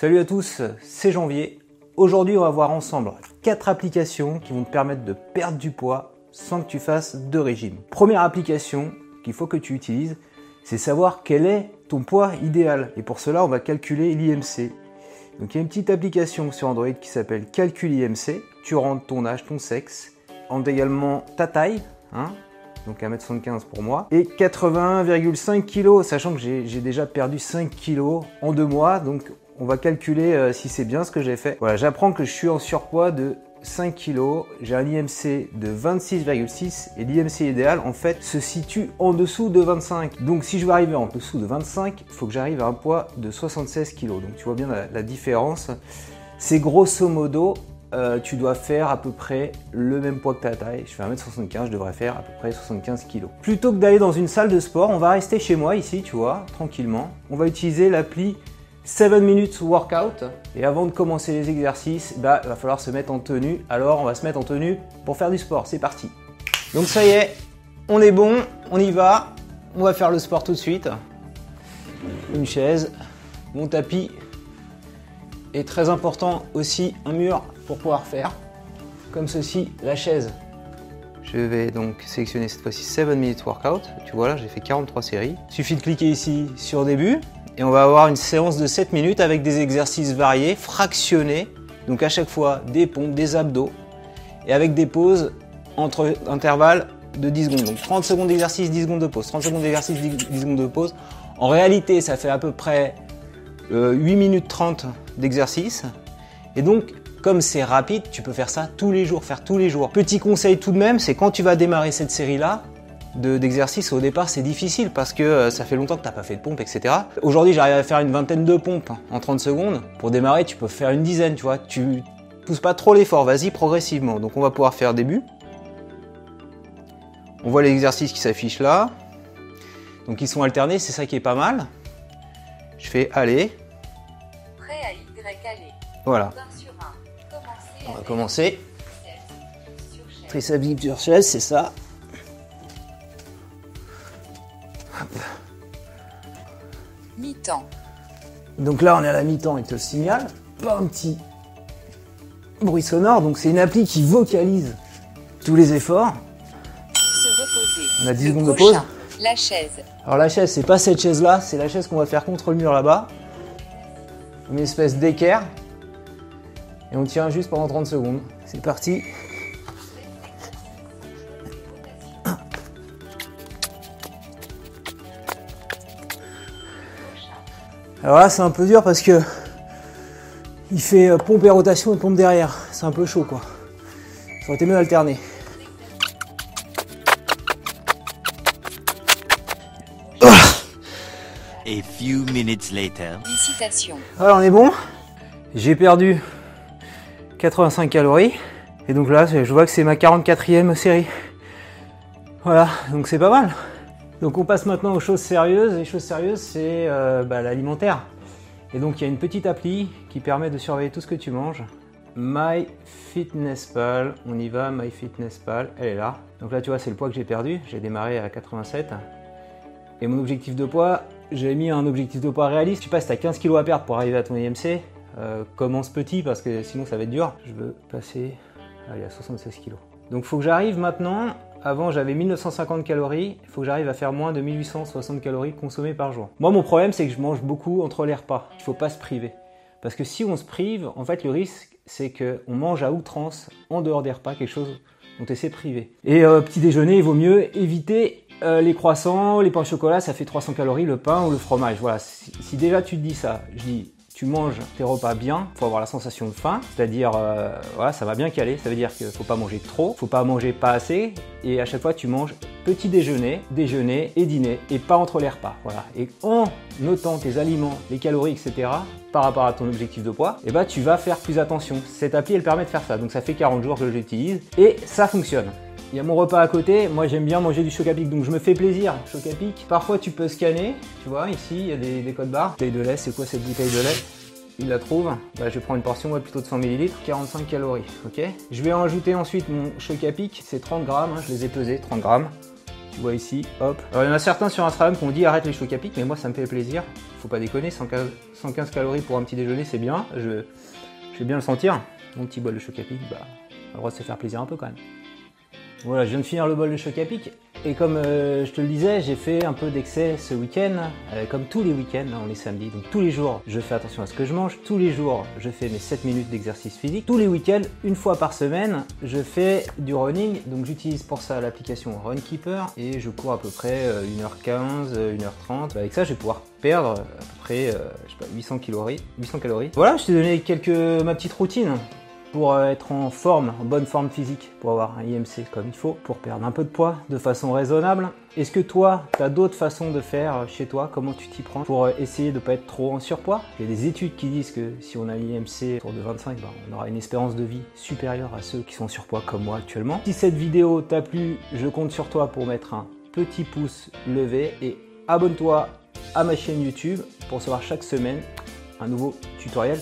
Salut à tous, c'est Janvier. Aujourd'hui, on va voir ensemble quatre applications qui vont te permettre de perdre du poids sans que tu fasses de régime. Première application qu'il faut que tu utilises, c'est savoir quel est ton poids idéal. Et pour cela, on va calculer l'IMC. Donc il y a une petite application sur Android qui s'appelle Calcul IMC. Tu rentres ton âge, ton sexe, rentres également ta taille, hein, donc 1m75 pour moi, et 81,5 kg, sachant que j'ai déjà perdu 5 kg en deux mois, donc on va calculer euh, si c'est bien ce que j'ai fait. Voilà, j'apprends que je suis en surpoids de 5 kg, j'ai un IMC de 26,6 et l'IMC idéal en fait se situe en dessous de 25. Donc si je veux arriver en dessous de 25, il faut que j'arrive à un poids de 76 kg. Donc tu vois bien la, différence. C'est grosso modo, euh, tu dois faire à peu près le même poids que ta taille. Je fais 1m75, je devrais faire à peu près 75 kg. Plutôt que d'aller dans une salle de sport, on va rester chez moi ici, tu vois, tranquillement. On va utiliser l'appli 7 minutes workout. Et avant de commencer les exercices, bah, il va falloir se mettre en tenue. Alors, on va se mettre en tenue pour faire du sport. C'est parti. Donc, ça y est, on est bon, on y va. On va faire le sport tout de suite. Une chaise, mon tapis. Et très important aussi, un mur pour pouvoir faire comme ceci la chaise. Je vais donc sélectionner cette fois-ci 7 minutes workout. Tu vois là, j'ai fait 43 séries. Il suffit de cliquer ici sur début et on va avoir une séance de 7 minutes avec des exercices variés, fractionnés, donc à chaque fois des pompes, des abdos, et avec des pauses entre intervalles de 10 secondes. Donc 30 secondes d'exercice, 10 secondes de pause, 30 secondes d'exercice, 10 secondes de pause. En réalité, ça fait à peu près 8 euh, minutes 30 d'exercice. Et donc, comme c'est rapide, tu peux faire ça tous les jours, faire tous les jours. Petit conseil tout de même, c'est quand tu vas démarrer cette série-là, d'exercice au départ c'est difficile parce que euh, ça fait longtemps que tu n'as pas fait de pompe etc. Aujourd'hui j'arrive à faire une vingtaine de pompes en 30 secondes. Pour démarrer tu peux faire une dizaine tu vois. Tu pousses pas trop l'effort, vas-y progressivement. Donc on va pouvoir faire début. On voit l'exercice qui s'affiche là. Donc ils sont alternés, c'est ça qui est pas mal. Je fais aller. Prêt à Y aller. Voilà. On va commencer. Triceps sur chaise, c'est ça. Donc là, on est à la mi-temps, il te le signale. Pas un petit bruit sonore. Donc c'est une appli qui vocalise tous les efforts. Se reposer. On a 10 secondes de pause. La chaise. Alors la chaise, c'est pas cette chaise-là, c'est la chaise qu'on va faire contre le mur là-bas. Une espèce d'équerre. Et on tient juste pendant 30 secondes. C'est parti. Alors là, c'est un peu dur parce que il fait euh, pompe et rotation et pompe derrière. C'est un peu chaud quoi. Ça aurait été mieux d'alterner. A few minutes later. Félicitations. Alors on est bon. J'ai perdu 85 calories. Et donc là, je vois que c'est ma 44e série. Voilà, donc c'est pas mal. Donc on passe maintenant aux choses sérieuses. Les choses sérieuses, c'est euh, bah, l'alimentaire. Et donc il y a une petite appli qui permet de surveiller tout ce que tu manges. MyFitnessPal, on y va, MyFitnessPal, elle est là. Donc là tu vois c'est le poids que j'ai perdu, j'ai démarré à 87. Et mon objectif de poids, j'ai mis un objectif de poids réaliste. Tu passes, tu as 15 kg à perdre pour arriver à ton IMC. Euh, commence petit parce que sinon ça va être dur. Je veux passer à 76 kg. Donc faut que j'arrive maintenant avant, j'avais 1950 calories. Il faut que j'arrive à faire moins de 1860 calories consommées par jour. Moi, mon problème, c'est que je mange beaucoup entre les repas. Il ne faut pas se priver. Parce que si on se prive, en fait, le risque, c'est qu'on mange à outrance, en dehors des repas, quelque chose dont on s'est privé. Et euh, petit déjeuner, il vaut mieux éviter euh, les croissants, les pains au chocolat, ça fait 300 calories, le pain ou le fromage. Voilà, si, si déjà tu te dis ça, je dis tu manges tes repas bien, faut avoir la sensation de faim, c'est-à-dire euh, voilà, ça va bien caler, ça veut dire qu'il faut pas manger trop, faut pas manger pas assez, et à chaque fois tu manges petit déjeuner, déjeuner et dîner, et pas entre les repas. Voilà. Et en notant tes aliments, les calories, etc., par rapport à ton objectif de poids, et eh ben, tu vas faire plus attention. Cette appli, elle permet de faire ça. Donc ça fait 40 jours que je l'utilise, et ça fonctionne. Il y a mon repas à côté, moi j'aime bien manger du choc à pic, donc je me fais plaisir, choc à pic. Parfois tu peux scanner, tu vois, ici il y a des, codes barres. Bouteille de lait, c'est quoi cette bouteille de lait? Il la trouve, bah, je vais prendre une portion plutôt de 100 ml, 45 calories, ok? Je vais en ajouter ensuite mon choc à pic, c'est 30 grammes, hein, je les ai pesés, 30 grammes. Tu vois ici, hop. Alors il y en a certains sur Instagram qui ont dit arrête les chocs à pic, mais moi ça me fait plaisir. Faut pas déconner, 115, calories pour un petit déjeuner, c'est bien. Je, vais bien le sentir. Mon petit bol de choc à pic, bah, on a le droit de se faire plaisir un peu quand même. Voilà, je viens de finir le bol de choc à pic. Et comme euh, je te le disais, j'ai fait un peu d'excès ce week-end, euh, comme tous les week-ends, hein, on est samedi. Donc tous les jours, je fais attention à ce que je mange. Tous les jours, je fais mes 7 minutes d'exercice physique. Tous les week-ends, une fois par semaine, je fais du running. Donc j'utilise pour ça l'application Runkeeper et je cours à peu près 1h15, euh, 1h30. Avec ça, je vais pouvoir perdre à peu près je sais pas, 800 calories. 800 calories. Voilà, je t'ai donné quelques ma petite routine pour euh, être en forme, en bonne forme physique, pour avoir un IMC comme il faut, pour perdre un peu de poids de façon raisonnable. Est-ce que toi, tu as d'autres façons de faire euh, chez toi? Comment tu t'y prends pour euh, essayer de ne pas être trop en surpoids? Il y a des études qui disent que si on a l'IMC autour de 25, bah, on aura une espérance de vie supérieure à ceux qui sont en surpoids comme moi actuellement. Si cette vidéo t'a plu, je compte sur toi pour mettre un petit pouce levé et abonne-toi à ma chaîne YouTube pour recevoir chaque semaine un nouveau tutoriel